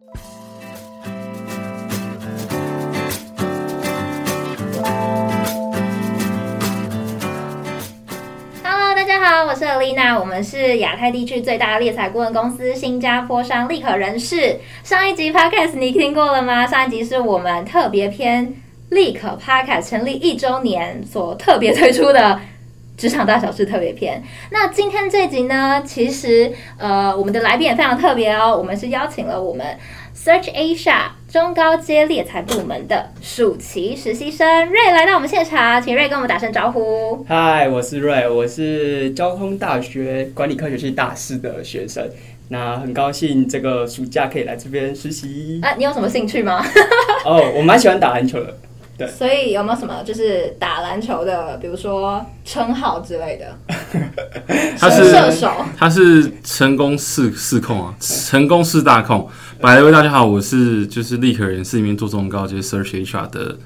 Hello，大家好，我是 Alina，我们是亚太地区最大的猎才顾问公司新加坡商立可人士。上一集 Podcast 你听过了吗？上一集是我们特别篇立可 Podcast 成立一周年所特别推出的。职场大小事特别篇。那今天这集呢，其实呃，我们的来宾也非常特别哦。我们是邀请了我们 Search Asia 中高阶猎才部门的暑期实习生 Ray 来到我们现场，请 Ray 跟我们打声招呼。嗨，我是 Ray，我是交通大学管理科学系大四的学生。那很高兴这个暑假可以来这边实习。啊，你有什么兴趣吗？哦，我蛮喜欢打篮球的。对，所以有没有什么就是打篮球的，比如说称号之类的？他是射手，他是成功四四控啊，成功四大控。百位大家好，我是就是立可人事里面做中高阶 Search HR 的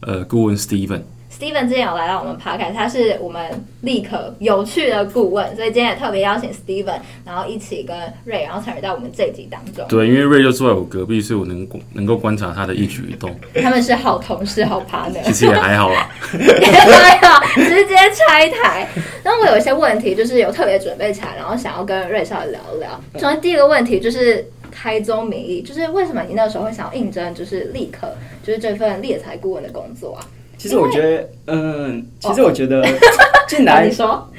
呃顾问 Steven。Steven 之前有来到我们 Podcast，他是我们立可有趣的顾问，所以今天也特别邀请 Steven，然后一起跟 Ray，然后参与到我们这一集当中。对，因为 Ray 就坐在我隔壁，所以我能能够观察他的一举一动。他们是好同事，好 partner。其实也还好啦，也还好，直接拆台。那我有一些问题，就是有特别准备起来，然后想要跟 Ray 稍微聊一聊。首先第一个问题就是开宗明义，就是为什么你那时候会想要应征，就是立刻，就是这份猎才顾问的工作啊？其实我觉得，嗯，其实我觉得 进来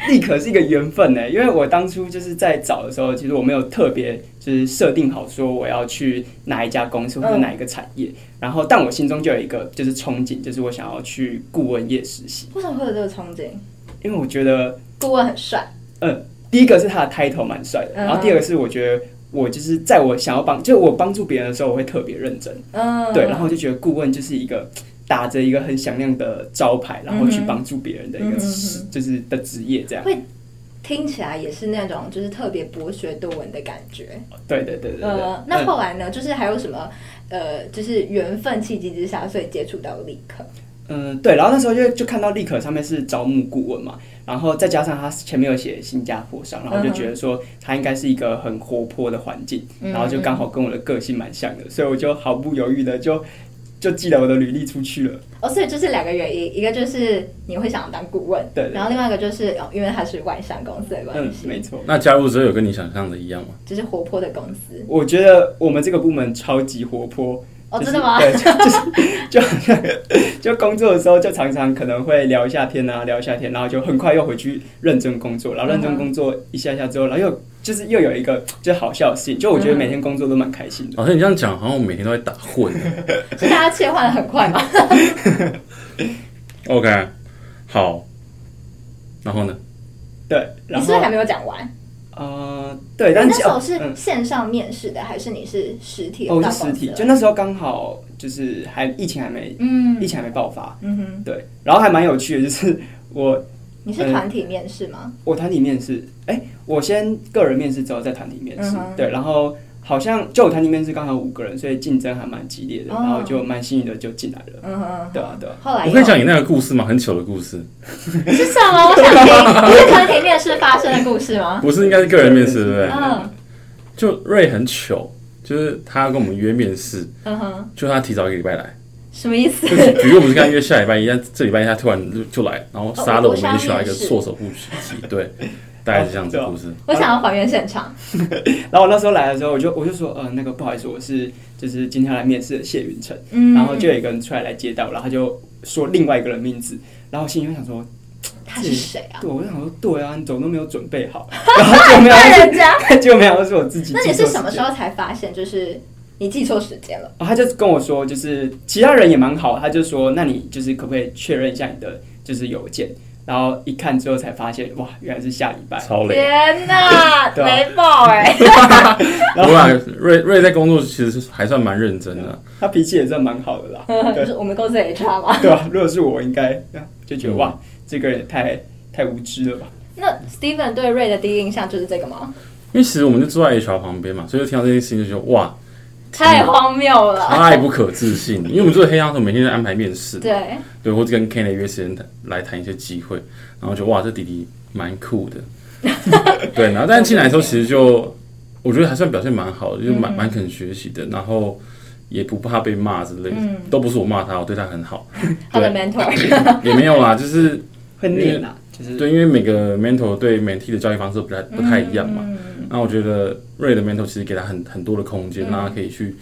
立可是一个缘分呢。因为我当初就是在找的时候，其实我没有特别就是设定好说我要去哪一家公司或者哪一个产业。然后，但我心中就有一个就是憧憬，就是我想要去顾问业实习。为什么会有这个憧憬？因为我觉得顾问很帅。嗯，第一个是他的 title 蛮帅的，然后第二个是我觉得我就是在我想要帮，就我帮助别人的时候，我会特别认真。嗯，对，然后我就觉得顾问就是一个。打着一个很响亮的招牌，然后去帮助别人的一个就是的职业，这样会听起来也是那种就是特别博学多闻的感觉。对对对对，那后来呢？就是还有什么呃，就是缘分契机之下，所以接触到立可。嗯，对。然后那时候就就看到立可上面是招募顾问嘛，然后再加上他前面有写新加坡商，然后就觉得说他应该是一个很活泼的环境，然后就刚好跟我的个性蛮像的，所以我就毫不犹豫的就。就寄了我的履历出去了。哦，所以这是两个原因，一个就是你会想要当顾问，对，然后另外一个就是哦，因为它是外商公司的关系。嗯，没错。那加入之后有跟你想象的一样吗？就是活泼的公司。我觉得我们这个部门超级活泼。哦，真的吗？对，就 是就好像 就工作的时候，就常常可能会聊一下天啊，聊一下天，然后就很快又回去认真工作，然后认真工作一下下之后，然后又就是又有一个就好笑的事情，就我觉得每天工作都蛮开心的。好像你这样讲，好像我每天都在打混。所以大家切换的很快嘛。OK，好，然后呢？对，然后你是不是还没有讲完？呃，对，但那时候是线上面试的，嗯，还是你是实体？哦，是实体。就那时候刚好就是还疫情还没，嗯，疫情还没爆发，嗯哼，对。然后还蛮有趣的，就是我你是团体面试吗？我团体面试，哎，欸，我先个人面试之后再团体面试，嗯，对，然后。好像就我团体面试刚好五个人，所以竞争还蛮激烈的，然后就蛮幸运的就进来了。嗯哼，对啊，对啊。后来我可以讲你那个故事吗？很糗的故事。是什么？我想听。是团体面试发生的故事吗？不是，应该是个人面试，对不对？嗯。就瑞很糗，就是他要跟我们约面试，嗯哼，就他提早一个礼拜来。什么意思？就是比如我们是跟他约下礼拜一，但这礼拜一他突然就就来，然后杀了我们一起来一个措手不及，对。大概是这样子的故事。我想要还原现场。然后我那时候来的时候，我就我就说，呃，那个不好意思，我是就是今天来面试的谢云成。嗯。然后就有一个人出来来接待我，然后他就说另外一个人名字，然后心里就想说他是谁啊？对，我就想说，对啊，你怎么都没有准备好，然后就没有人家，就没有是我自己。那你是什么时候才发现，就是你记错时间了？哦，他就跟我说，就是其他人也蛮好，他就说，那你就是可不可以确认一下你的就是邮件？然后一看之后才发现，哇，原来是下礼拜。超累！天哪，雷爆哎！然后瑞瑞在工作其实是还算蛮认真的，他脾气也算蛮好的啦。就是我们公司 HR 嘛。对啊？如果是我，应该就觉得哇，这个人也太太无知了吧？那 Steven 对瑞的第一印象就是这个吗？因为其实我们就坐在 HR 旁边嘛，所以就听到这件事情就觉得哇。太荒谬了，太不可置信了。因为我们做黑箱的时候，每天在安排面试，对对，或者跟 Kenny 约时间来谈一些机会，然后就哇，这弟弟蛮酷的，对。然后但是进来的时候，其实就我觉得还算表现蛮好的，就是蛮蛮肯学习的，然后也不怕被骂之类的，嗯、都不是我骂他，我对他很好。他的 mentor 也没有啦，就是会念啦，就是对，因为每个 mentor 对 mentee 的教育方式不太不太一样嘛。那、嗯、我觉得 Ray 的 mentor 其实给他很很多的空间，让、嗯、他可以去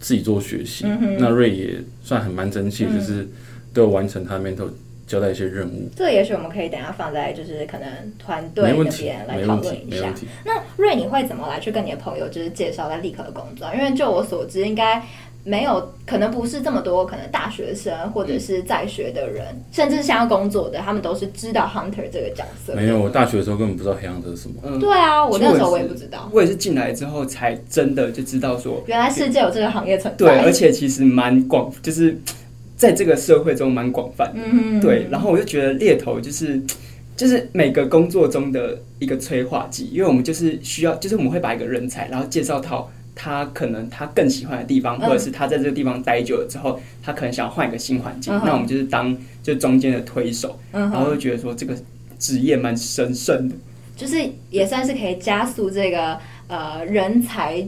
自己做学习。嗯、那 Ray 也算很蛮争气，就是都有完成他的 mentor。交代一些任务，这也许我们可以等下放在就是可能团队那边来讨论一下。那瑞，你会怎么来去跟你的朋友就是介绍在立刻的工作？因为就我所知，应该没有可能不是这么多可能大学生或者是在学的人，嗯、甚至是想要工作的，他们都是知道 hunter 这个角色。没有，我大学的时候根本不知道黑 hunter 是什么。嗯，对啊，我那时候我也不知道。我也是进来之后才真的就知道说，原来世界有这个行业存在。对，而且其实蛮广，就是。在这个社会中蛮广泛的，嗯、对，然后我就觉得猎头就是就是每个工作中的一个催化剂，因为我们就是需要，就是我们会把一个人才，然后介绍到他可能他更喜欢的地方，嗯、或者是他在这个地方待久了之后，他可能想要换一个新环境，嗯、那我们就是当就中间的推手，嗯、然后就觉得说这个职业蛮神圣的，就是也算是可以加速这个呃人才。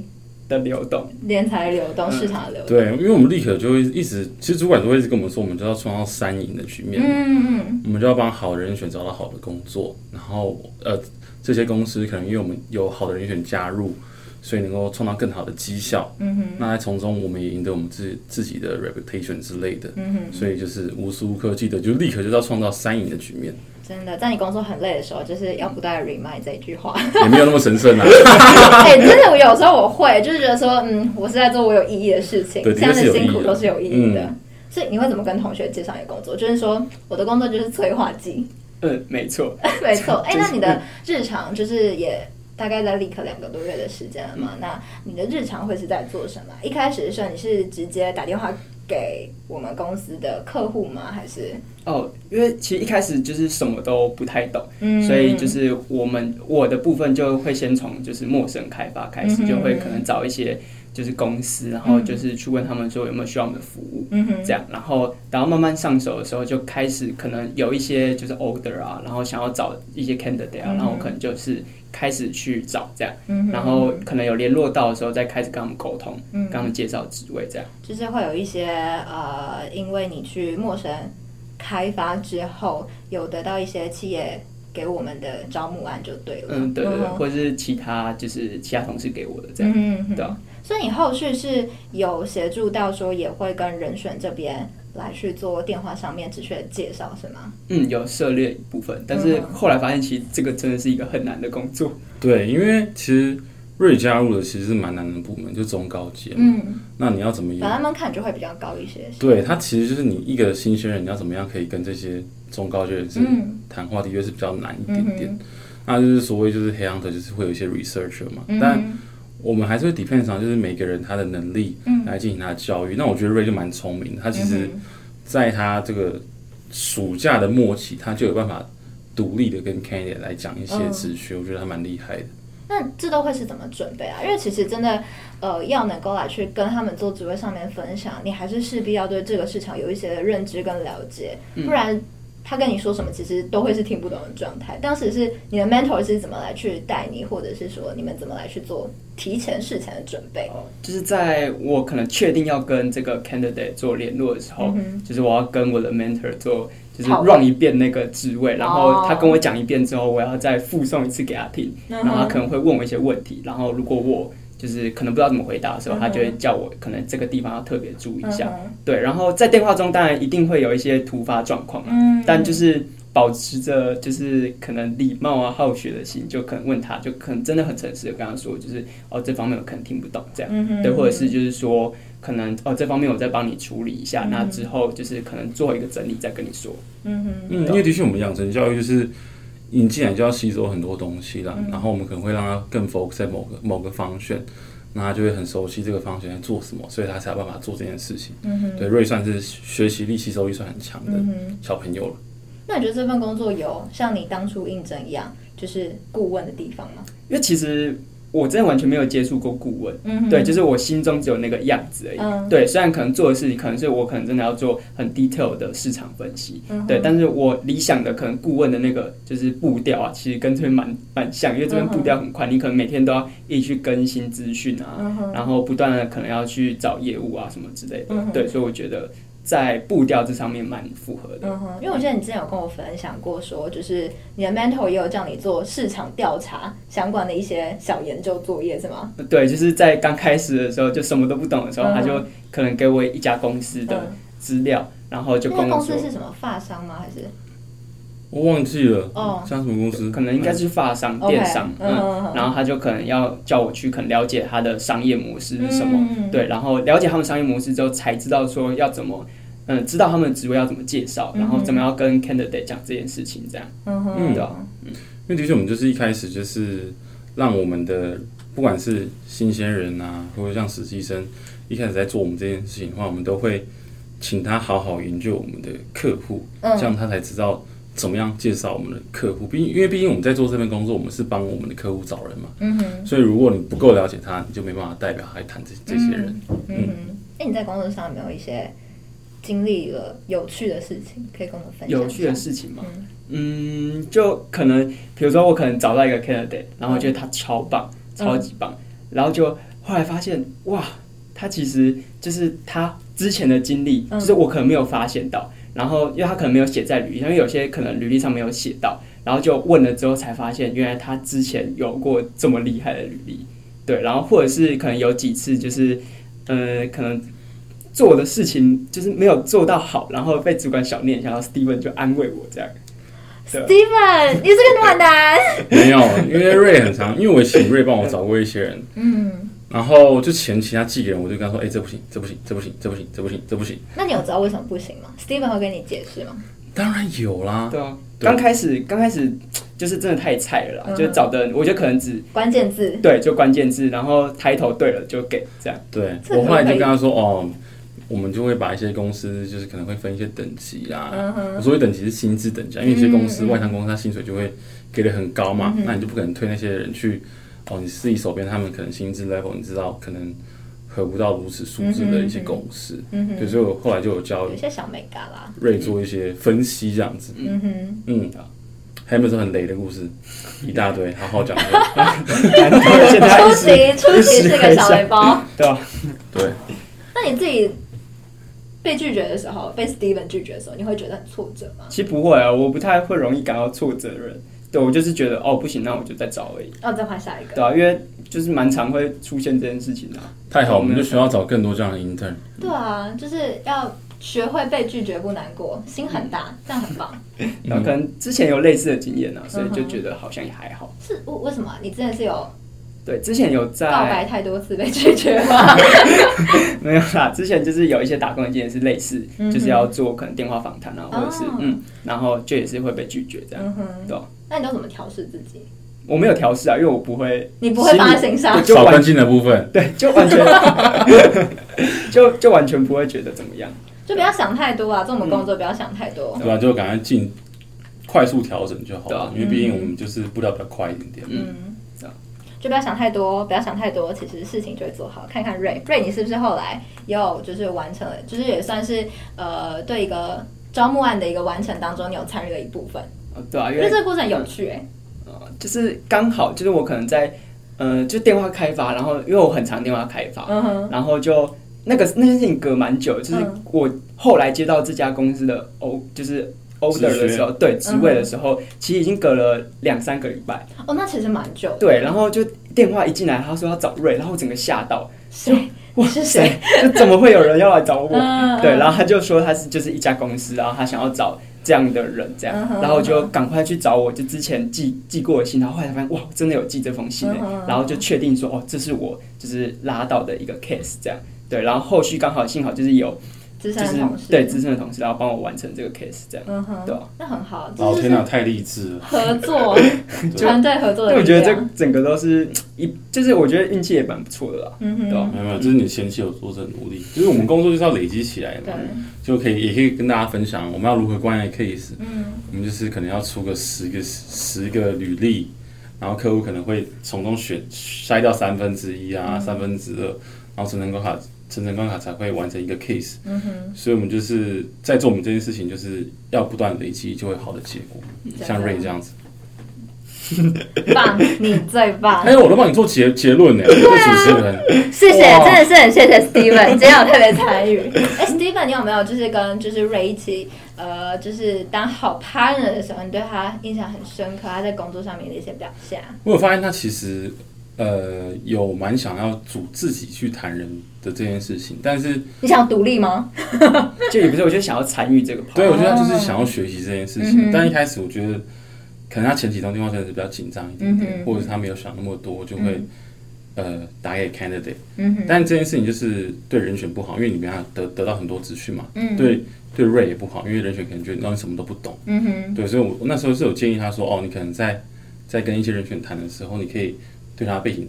的流动，人才流动，市场的流动。对，因为我们立刻就会一直，其实主管都会一直跟我们说，我们就要创造三赢的局面。嗯嗯，我们就要帮好人选找到好的工作，然后呃，这些公司可能因为我们有好的人选加入，所以能够创造更好的绩效。嗯哼，那在从中我们也赢得我们自自己的 reputation 之类的。嗯哼，所以就是无时无刻记得，就立刻就是要创造三赢的局面。真的，在你工作很累的时候，就是要不断 remind 这一句话，也没有那么神圣啊。哎、欸，真的，我有时候我会，就是觉得说，嗯，我是在做我有意义的事情，这样的辛苦都是有意义的。嗯、所以你会怎么跟同学介绍你的工作？就是说，我的工作就是催化剂。嗯，没错，没错。哎、欸，那你的日常就是也大概在立刻两个多月的时间了嘛？嗯、那你的日常会是在做什么？一开始的时候，你是直接打电话给我们公司的客户吗？还是哦，因为其实一开始就是什么都不太懂，嗯，所以就是我们我的部分就会先从就是陌生开发开始，嗯、就会可能找一些就是公司，然后就是去问他们说有没有需要我们的服务，嗯哼，这样，然后然后慢慢上手的时候就开始可能有一些就是 order 啊，然后想要找一些 candidate 啊，然后可能就是。开始去找这样，嗯、然后可能有联络到的时候，再开始跟他们沟通，嗯、跟他们介绍职位这样。就是会有一些呃，因为你去陌生开发之后，有得到一些企业给我们的招募案就对了。嗯，对对，嗯、或者是其他就是其他同事给我的这样，嗯、哼对。所以你后续是有协助到说，也会跟人选这边。来去做电话上面直接介绍是吗？嗯，有涉猎一部分，但是后来发现其实这个真的是一个很难的工作。对，因为其实瑞加入的其实是蛮难的部门，就中高阶。嗯，那你要怎么样？把他们看就会比较高一些。对，他其实就是你一个新鲜人，你要怎么样可以跟这些中高阶人士谈话，的确是比较难一点点。嗯、那就是所谓就是黑 hunter，就是会有一些 researcher 嘛，嗯、但我们还是会 depend 上，就是每个人他的能力来进行他的教育。嗯、那我觉得瑞就蛮聪明的，他其实在他这个暑假的末期，他就有办法独立的跟 candidate 来讲一些资讯。嗯、我觉得他蛮厉害的。那这都会是怎么准备啊？因为其实真的，呃，要能够来去跟他们做职位上面分享，你还是势必要对这个市场有一些的认知跟了解，不然。嗯他跟你说什么，其实都会是听不懂的状态。当时是你的 mentor 是怎么来去带你，或者是说你们怎么来去做提前事前的准备？哦，就是在我可能确定要跟这个 candidate 做联络的时候，嗯、就是我要跟我的 mentor 做，就是 run 一遍那个职位，然后他跟我讲一遍之后，我要再附送一次给他听，然后他可能会问我一些问题，然后如果我就是可能不知道怎么回答的时候，他就会叫我可能这个地方要特别注意一下，对。然后在电话中当然一定会有一些突发状况，但就是保持着就是可能礼貌啊、好学的心，就可能问他，就可能真的很诚实的跟他说，就是哦这方面我可能听不懂这样，对，或者是就是说可能哦这方面我再帮你处理一下，那之后就是可能做一个整理再跟你说。嗯嗯，因为的确我们养成教育就是。你进来就要吸收很多东西了，嗯、然后我们可能会让他更 focus 在某个某个方向，那他就会很熟悉这个方向在做什么，所以他才有办法做这件事情。嗯、哼对，瑞算是学习力、吸收力算很强的小朋友了。那你觉得这份工作有像你当初应征一样，就是顾问的地方吗？因为其实我真的完全没有接触过顾问，嗯，对，就是我心中只有那个样子而已，嗯，对，虽然可能做的事情可能是我可能真的要做很 detail 的市场分析，嗯，对，但是我理想的可能顾问的那个就是步调啊，其实跟这边蛮蛮像，因为这边步调很快，你可能每天都要一直去更新资讯啊，嗯，然后不断的可能要去找业务啊什么之类的，嗯，对，所以我觉得。在步调这上面蛮符合的，嗯哼，因为我记得你之前有跟我分享过，说就是你的 mentor 也有叫你做市场调查相关的一些小研究作业，是吗？对，就是在刚开始的时候，就什么都不懂的时候，嗯、他就可能给我一家公司的资料，嗯、然后就跟我说，公司是什么发商吗？还是？我忘记了。哦，像什么公司？可能应该是发商、电商，嗯，然后他就可能要叫我去，可能了解他的商业模式是什么，对，然后了解他们商业模式之后，才知道说要怎么，嗯，知道他们的职位要怎么介绍，然后怎么样跟 candidate 讲这件事情，这样，嗯嗯，对，嗯，因为的确我们就是一开始就是让我们的不管是新鲜人啊，或者像实习生，一开始在做我们这件事情的话，我们都会请他好好研究我们的客户，这样他才知道。怎么样介绍我们的客户？毕竟，因为毕竟我们在做这份工作，我们是帮我们的客户找人嘛。嗯哼。所以，如果你不够了解他，你就没办法代表他来谈这这些人。嗯哼。哎，你在工作上有没有一些经历了有趣的事情可以跟我们分享？有趣的事情吗？嗯，就可能比如说，我可能找到一个 candidate，然后我觉得他超棒，超级棒，然后就后来发现，哇，他其实就是他之前的经历，就是我可能没有发现到。然后，因为他可能没有写在履历上，因为有些可能履历上没有写到，然后就问了之后才发现，原来他之前有过这么厉害的履历，对，然后或者是可能有几次就是，呃，可能做的事情就是没有做到好，然后被主管小念一下，然后 Steven 就安慰我这样。Steven，你是个暖男。没有，因为 Ray 很长，因为我请 Ray 帮我找过一些人。嗯。然后就前期他寄给人，我就跟他说：“哎，这不行，这不行，这不行，这不行，这不行，这不行。”那你有知道为什么不行吗？Steven 会跟你解释吗？当然有啦。对啊，刚开始刚开始就是真的太菜了啦，就找的我觉得可能只关键字，对，就关键字，然后抬头对了就给这样。对，我后来就跟他说：“哦，我们就会把一些公司就是可能会分一些等级啦。我所谓等级是薪资等级，因为一些公司外商公司他薪水就会给的很高嘛，那你就不可能推那些人去。”哦，你自己手边他们可能薪资 level，你知道可能合不到如此数字的一些公司，嗯哼，所以我后来就有教有些小美嘎啦，瑞做一些分析这样子，嗯哼，嗯，还有没有很雷的故事？一大堆，好好讲。出席出席是个小雷包，对吧？对。那你自己被拒绝的时候，被 Steven 拒绝的时候，你会觉得很挫折吗？其实不会啊，我不太会容易感到挫折的人。对，我就是觉得哦，不行，那我就再找而已。哦，再换下一个。对啊，因为就是蛮常会出现这件事情的。太好，我们就需要找更多这样的 intern。对啊，就是要学会被拒绝不难过，心很大，这样很棒。然后可能之前有类似的经验呢，所以就觉得好像也还好。是为为什么？你真的是有？对，之前有在告白太多次被拒绝吗？没有啦，之前就是有一些打工的经验是类似，就是要做可能电话访谈啊，或者是嗯，然后就也是会被拒绝这样，对。那你都怎么调试自己？我没有调试啊，因为我不会，你不会放在心上，少关心的部分，对，就完全，就就完全不会觉得怎么样，就不要想太多啊，做我们工作不要想太多，对。吧？就赶快进，快速调整就好了，因为毕竟我们就是步调比较快一点点，嗯，就不要想太多，不要想太多，其实事情就会做好。看看 Ray，Ray，你是不是后来又就是完成了，就是也算是呃，对一个招募案的一个完成当中，你有参与了一部分。对啊，因为这个过程有趣哎，呃，就是刚好就是我可能在，呃，就电话开发，然后因为我很常电话开发，然后就那个那件事情隔蛮久，就是我后来接到这家公司的 O 就是 order 的时候，对职位的时候，其实已经隔了两三个礼拜。哦，那其实蛮久。对，然后就电话一进来，他说要找瑞，然后我整个吓到，谁？我是谁？就怎么会有人要来找我？对，然后他就说他是就是一家公司，然后他想要找。这样的人，这样，然后就赶快去找我，就之前寄寄过的信，然后后来发现哇，真的有寄这封信，然后就确定说哦，这是我就是拉到的一个 case，这样，对，然后后续刚好幸好就是有。资深的同事，对资深的同事，然后帮我完成这个 case，这样，嗯哼，对，那很好。老天呐，太励志了！合作 团队合作的。我觉得这整个都是一，就是我觉得运气也蛮不错的啦。嗯哼，对，没有没有，就是你前期有做这努力，就是我们工作就是要累积起来嘛，就可以也可以跟大家分享我们要如何关爱 case。嗯，我们就是可能要出个十个十个履历，然后客户可能会从中选筛掉三分之一啊，三分之二，然后才能够卡，层层关卡才会完成一个 case。嗯哼，所以我们就是在做我们这件事情，就是要不断累积，就会好的结果。像 Ray 这样子。棒，你最棒！哎，我都帮你做结结论呢，主持人。谢谢，真的是很谢谢 Steven，今天有特别参与。哎，Steven，你有没有就是跟就是 Ray 一起，呃，就是当好 partner 的时候，你对他印象很深刻，他在工作上面的一些表现？我有发现他其实呃有蛮想要组自己去谈人的这件事情，但是你想独立吗？就也不是，我就想要参与这个。对，我觉得他就是想要学习这件事情，但一开始我觉得。可能他前几通电话真的是比较紧张一点点，嗯、或者他没有想那么多，就会、嗯、呃打给 candidate。嗯、但这件事情就是对人选不好，因为你没办法得得到很多资讯嘛。嗯、对对 Ray 也不好，因为人选可能觉得你什么都不懂。嗯、哼对，所以我我那时候是有建议他说，哦，你可能在在跟一些人选谈的时候，你可以对他背景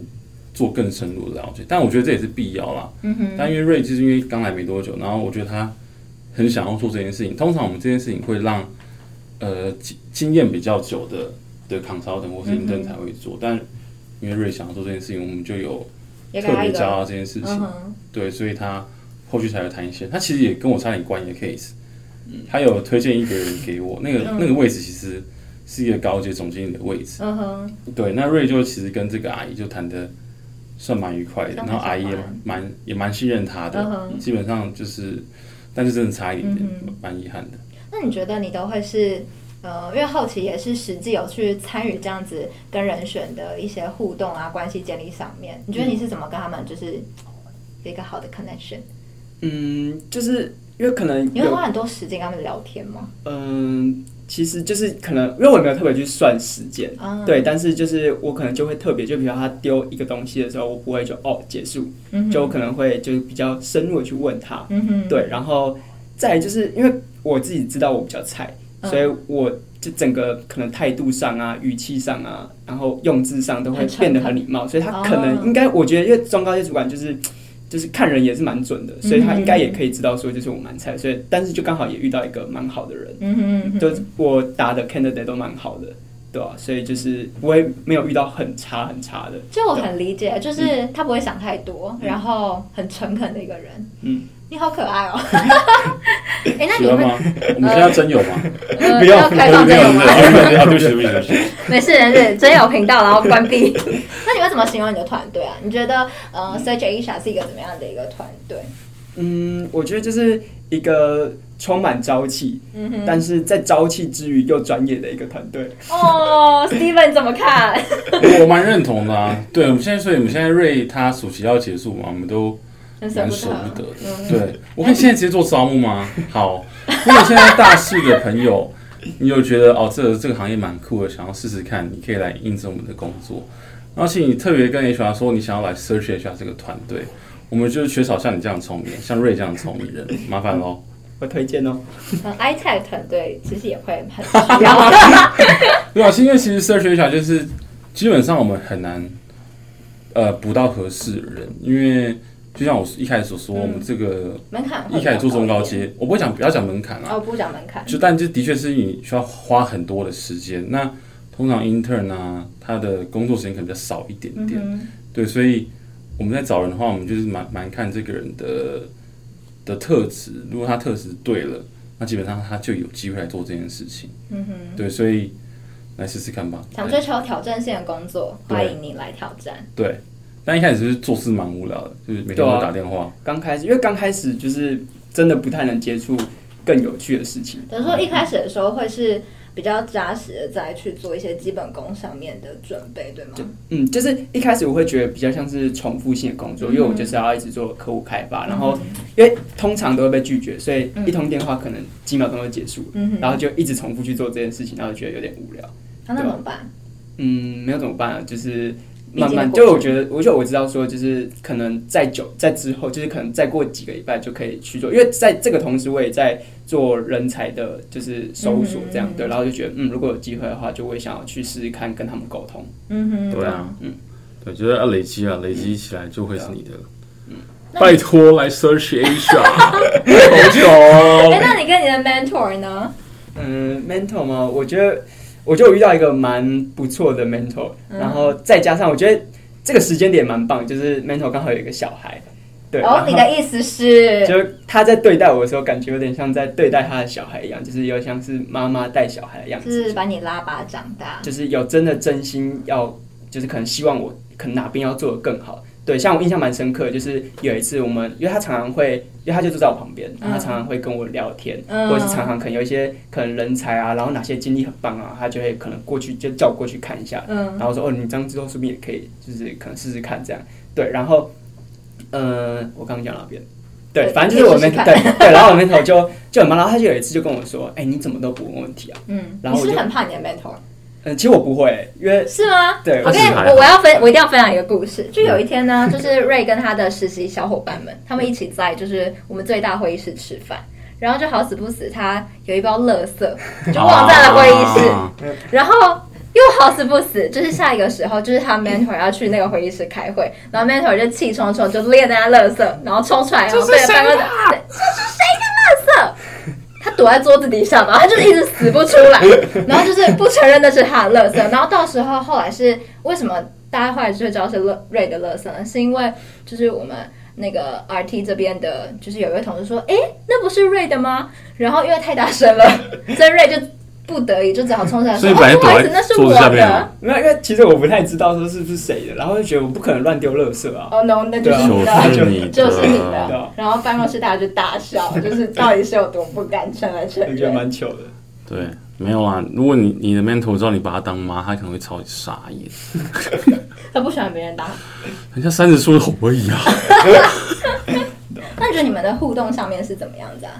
做更深入的了解。但我觉得这也是必要啦。嗯、哼但因为 Ray 就是因为刚来没多久，然后我觉得他很想要做这件事情。通常我们这件事情会让。呃，经经验比较久的的 consultant 或是 intern 才会做，嗯、但因为瑞想要做这件事情，我们就有特别教他这件事情，嗯、对，所以他后续才有谈一些。他其实也跟我差点关系的 case，、嗯、他有推荐一个人给我，那个、嗯、那个位置其实是一个高阶总经理的位置，嗯、哼。对，那瑞就其实跟这个阿姨就谈的算蛮愉快的，然后阿姨也蛮也蛮信任他的，嗯、哼。基本上就是，但是真的差一点点，蛮遗、憾的。那你觉得你都会是呃，因为好奇也是实际有去参与这样子跟人选的一些互动啊，关系建立上面，你觉得你是怎么跟他们就是有一个好的 connection？嗯，就是因为可能你会花很多时间跟他们聊天吗？嗯，其实就是可能因为我没有特别去算时间，嗯、对，但是就是我可能就会特别，就比如他丢一个东西的时候，我不会就哦结束，嗯、就可能会就是比较深入的去问他，对，然后再就是因为。我自己知道我比较菜，所以我就整个可能态度上啊、语气上啊，然后用字上都会变得很礼貌，所以他可能应该，我觉得因为中高阶主管就是就是看人也是蛮准的，所以他应该也可以知道说就是我蛮菜，所以但是就刚好也遇到一个蛮好的人，嗯嗯就我打的 candidate 都蛮好的，对吧？所以就是不会没有遇到很差很差的，就我很理解，就是他不会想太多，然后很诚恳的一个人，嗯。你好可爱哦！哎，那你们我们现在真有吗？不要开放真有吗？对不起，对不起。没事没事，真有频道，然后关闭。那你会怎么形容你的团队啊？你觉得呃，Search Asia 是一个怎么样的一个团队？嗯，我觉得就是一个充满朝气，但是在朝气之余又专业的一个团队。哦，Steven 怎么看？我蛮认同的啊。对，我们现在所以我们现在 Ray 他暑期要结束嘛，我们都。蛮舍不得的，嗯、对，我可以现在直接做招募吗？好，如果现在大四的朋友，你有觉得哦，这个这个行业蛮酷的，想要试试看，你可以来应征我们的工作。然后请你特别跟 HR 说，你想要来 search 一下这个团队，我们就是缺少像你这样聪明，像 Ray 这样聪明人，麻烦喽，会推荐哦。嗯，iTech 团队其实也会很需要。对啊，是因为其实 search 一下就是基本上我们很难呃补到合适的人，因为。就像我一开始所说，我们这个门槛一开始做中高阶，我不会讲不要讲门槛啊，哦，不讲门槛，就但这的确是你需要花很多的时间。那通常 intern 啊，他的工作时间可能比较少一点点，嗯、对，所以我们在找人的话，我们就是蛮蛮看这个人的的特质。如果他特质对了，那基本上他就有机会来做这件事情。嗯哼，对，所以来试试看吧。想追求挑战性的工作，欢迎你来挑战。对。但一开始是做事蛮无聊的，就是每天都打电话。刚开始，因为刚开始就是真的不太能接触更有趣的事情。等于说一开始的时候会是比较扎实的，在去做一些基本功上面的准备，对吗？就嗯，就是一开始我会觉得比较像是重复性的工作，嗯、因为我就是要一直做客户开发，然后因为通常都会被拒绝，所以一通电话可能几秒钟就结束，嗯、然后就一直重复去做这件事情，然后觉得有点无聊。那怎么办？嗯，没有怎么办啊，就是。慢慢，就我觉得，我就我知道说，就是可能再久，在之后，就是可能再过几个礼拜就可以去做，因为在这个同时，我也在做人才的，就是搜索这样对，然后就觉得，嗯，如果有机会的话，就会想要去试试看跟他们沟通。嗯哼，对啊，嗯，对，觉得要累积啊，累积起来就会是你的。嗯，拜托来 search Asia，好久哦。哎，那你跟你的 mentor 呢？嗯，mentor 吗？我觉得。我就遇到一个蛮不错的 mentor，然后再加上我觉得这个时间点蛮棒，就是 mentor 刚好有一个小孩。对，哦，你的意思是，就他在对待我的时候，感觉有点像在对待他的小孩一样，就是有点像是妈妈带小孩的样子，就是把你拉拔长大，就是有真的真心要，就是可能希望我可能哪边要做的更好。对，像我印象蛮深刻，就是有一次我们，因为他常常会，因为他就住在我旁边，然后他常常会跟我聊天，嗯、或者是常常可能有一些可能人才啊，然后哪些经历很棒啊，他就会可能过去就叫我过去看一下，嗯，然后说哦，你这样之后是不是也可以，就是可能试试看这样，对，然后。嗯、呃，我刚刚讲哪边？对，反正就是我们对 对，然后我 mentor 就就很忙，然后他就有一次就跟我说：“哎、欸，你怎么都不问问题啊？”嗯，然后我就很怕你的 mentor。嗯，其实我不会，因为是吗？对，我跟你我我要分，我一定要分享一个故事。就有一天呢，就是 Ray 跟他的实习小伙伴们，他们一起在就是我们最大会议室吃饭，然后就好死不死，他有一包垃圾 就忘在了会议室，啊、然后。又好死不死，就是下一个时候，就是他 mentor 要去那个会议室开会，然后 mentor 就气冲冲就列在那垃圾，然后冲出来，然后对着办公室，这是谁的躲在桌子底下嘛，他就是一直死不出来，然后就是不承认那是他的乐色，然后到时候后来是为什么大家后来就会知道是 Ray 的乐色呢？是因为就是我们那个 RT 这边的，就是有一位同事说，哎，那不是 Ray 的吗？然后因为太大声了，所以 Ray 就。不得已就只好冲上来说：“哦，不好意思，那是我的。”没有，因为其实我不太知道说是不是谁的，然后就觉得我不可能乱丢垃圾啊。哦、oh,，no，那就是你的，就是你的。然后办公室大家就大笑，就是到底是有多不敢承认？我觉得蛮糗的。对，没有啊。如果你你的 mentor 知道你把他当妈，他可能会超级傻眼。他不喜欢别人打，人家三十出头而已啊。那你觉得你们的互动上面是怎么样子啊？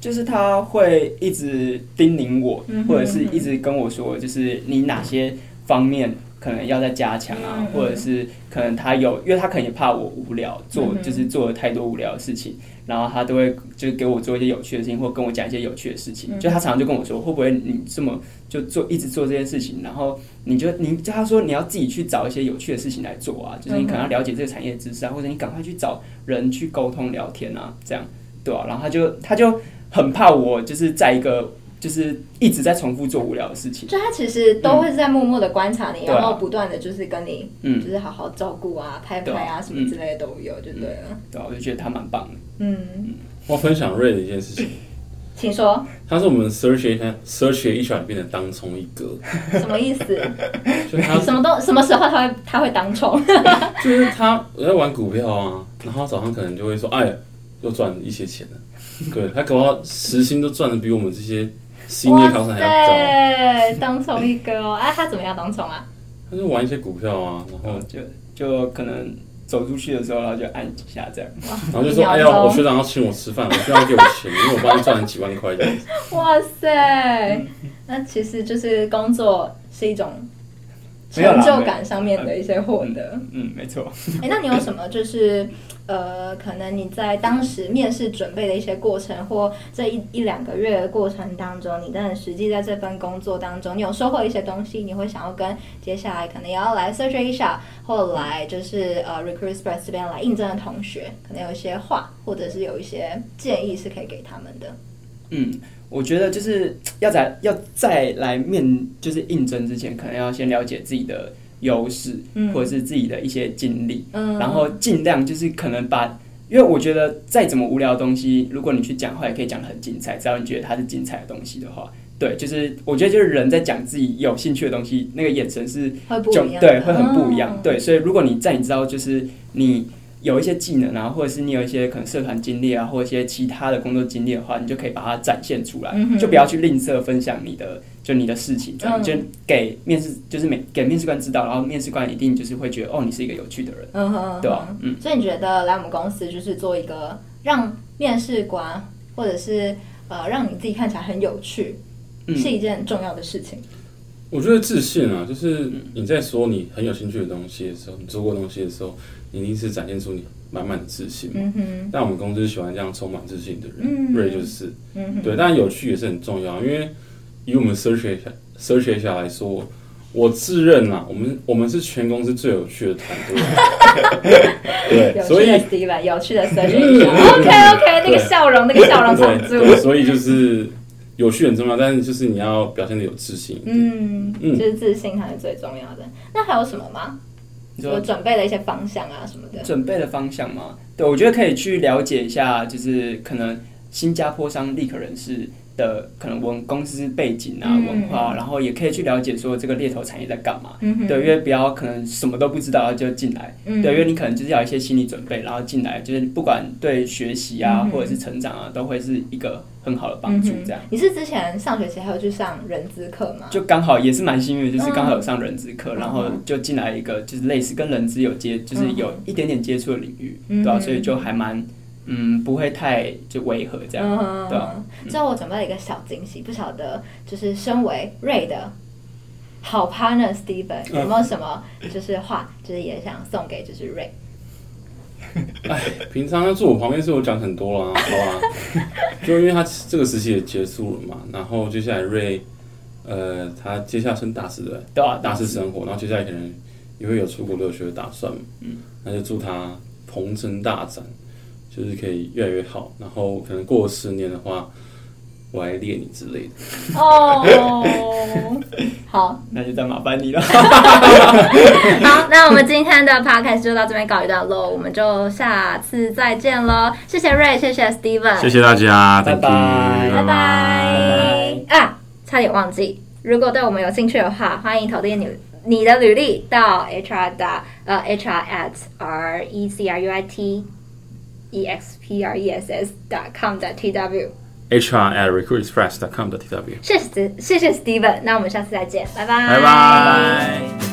就是他会一直叮咛我，或者是一直跟我说，就是你哪些方面可能要再加强啊，或者是可能他有，因为他可能也怕我无聊，做就是做了太多无聊的事情，然后他都会就给我做一些有趣的事情，或跟我讲一些有趣的事情。就他常常就跟我说，会不会你这么就做一直做这件事情，然后你就你叫他说你要自己去找一些有趣的事情来做啊，就是你可能要了解这个产业知识啊，或者你赶快去找人去沟通聊天啊，这样对啊？然后他就他就。很怕我就是在一个就是一直在重复做无聊的事情，就他其实都会在默默的观察你，嗯、然后不断的就是跟你，嗯，就是好好照顾啊、拍拍啊什么之类的都有，就对了。对啊，我就觉得他蛮棒的。嗯，我分享 Ray 的一件事情，请说。他是我们 Search Search 一转变的当冲一哥，什么意思？就他 什么都什么时候他会他会当冲？就是他我在玩股票啊，然后早上可能就会说，哎，又赚一些钱了。对，他搞到时薪都赚的比我们这些新业考生还要高。对，当冲一哥哦，哎，他怎么样当冲啊？他就玩一些股票啊，然后就就可能走出去的时候，然后就按几下这样，然后就说：“哎呀，我学长要请我吃饭，我学长给我钱，因为我帮他赚了几万块这样子。”哇塞，那其实就是工作是一种。成就感上面的一些获得，嗯，嗯，没错。哎、欸，那你有什么就是呃，可能你在当时面试准备的一些过程，或这一一两个月的过程当中，你真的实际在这份工作当中，你有收获一些东西，你会想要跟接下来可能也要来 Search Asia，或来就是呃 Recruit Express 这边来应征的同学，可能有一些话，或者是有一些建议是可以给他们的。嗯。我觉得就是 要在要再来面就是应征之前，可能要先了解自己的优势，嗯、或者是自己的一些经历，嗯、然后尽量就是可能把，因为我觉得再怎么无聊的东西，如果你去讲话，也可以讲的很精彩，只要你觉得它是精彩的东西的话，对，就是我觉得就是人在讲自己有兴趣的东西，那个眼神是就对，会很不一样，嗯、对，所以如果你在你知道就是你。有一些技能啊，或者是你有一些可能社团经历啊，或者一些其他的工作经历的话，你就可以把它展现出来，嗯、就不要去吝啬分享你的就你的事情，这样、嗯、就给面试就是每给面试官知道，然后面试官一定就是会觉得哦，你是一个有趣的人，嗯哼，对吧？嗯，所以你觉得来我们公司就是做一个让面试官或者是呃让你自己看起来很有趣，嗯、是一件重要的事情。我觉得自信啊，就是你在说你很有兴趣的东西的时候，你做过东西的时候。你一定是展现出你满满的自信，嗯哼。但我们公司喜欢这样充满自信的人，嗯，Ray 就是，嗯哼。对，但有趣也是很重要，因为以我们 Search Search 下来说，我自认啊，我们我们是全公司最有趣的团队。对，所以有趣的 Search，OK OK，那个笑容，那个笑容藏住。所以就是有趣很重要，但是就是你要表现的有自信。嗯嗯，就是自信才是最重要的。那还有什么吗？我准备的一些方向啊什么的。准备的方向吗？对，我觉得可以去了解一下，就是可能新加坡商立可人士的可能文公司背景啊、嗯、文化，然后也可以去了解说这个猎头产业在干嘛。嗯、对，因为不要可能什么都不知道就进来。嗯、对，因为你可能就是要一些心理准备，然后进来就是不管对学习啊、嗯、或者是成长啊，都会是一个很好的帮助。这样、嗯。你是之前上学期还有去上人资课吗？就刚好也是蛮幸运，就是刚好有上人资课，嗯、然后就进来一个就是类似跟人资有接，就是有一点点接触的领域，嗯、对吧、啊？所以就还蛮。嗯，不会太就违和这样，嗯、对、啊。最后我准备了一个小惊喜，不晓得就是身为 Ray 的好 partner Steven 有没有什么就是话，就是也想送给就是 Ray。哎，平常他坐我旁边是我讲很多啦，好吧？就因为他这个时期也结束了嘛，然后接下来 Ray，呃，他接下来升大四的，对啊，大四生活，然后接下来可能也会有出国留学的打算，嗯，那就祝他鹏程大展。就是可以越来越好，然后可能过十年的话，我来猎你之类的。哦，好，那就再麻烦你了。好，那我们今天的 podcast 就到这边告一段落，我们就下次再见喽。谢谢 Ray，谢谢 Steven，谢谢大家，拜拜，拜拜。啊，差点忘记，如果对我们有兴趣的话，欢迎投递你你的履历到 HR 的呃 HR at R E C R U I T。E x p r e s s dot com 的 t w h r at recruit express dot com 的 t w 谢谢谢谢 Steven，那我们下次再见，拜拜，拜拜。